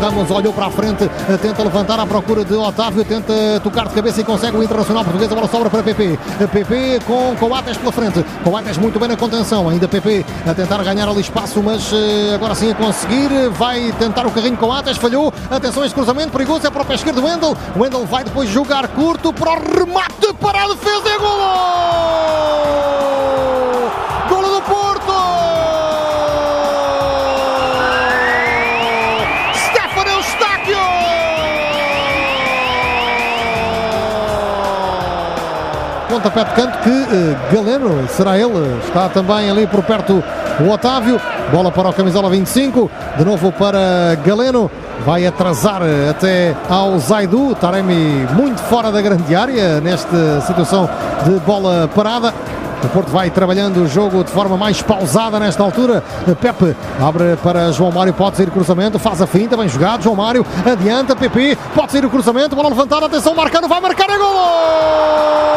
Ramos olhou para a frente, tenta levantar à procura de Otávio, tenta tocar de cabeça e consegue o Internacional Português. A bola sobra para PP. PP com Coates pela frente. Coates muito bem na contenção. Ainda PP a tentar ganhar ali espaço, mas eh, agora sim a conseguir. Vai tentar o carrinho Coates, falhou. Atenção, este cruzamento perigoso é para o pé esquerdo Wendel. Wendel vai depois jogar curto para o remate para a defesa e golo! Pontapé de canto que uh, Galeno, será ele, está também ali por perto o Otávio, bola para o camisola 25, de novo para Galeno, vai atrasar até ao Zaidu, Taremi muito fora da grande área nesta situação de bola parada. O Porto vai trabalhando o jogo de forma mais pausada nesta altura. Pepe abre para João Mário, pode sair o cruzamento, faz a finta, bem jogado. João Mário adianta, Pepe, pode sair o cruzamento, bola levantada, atenção, marcando, vai marcar, é golo!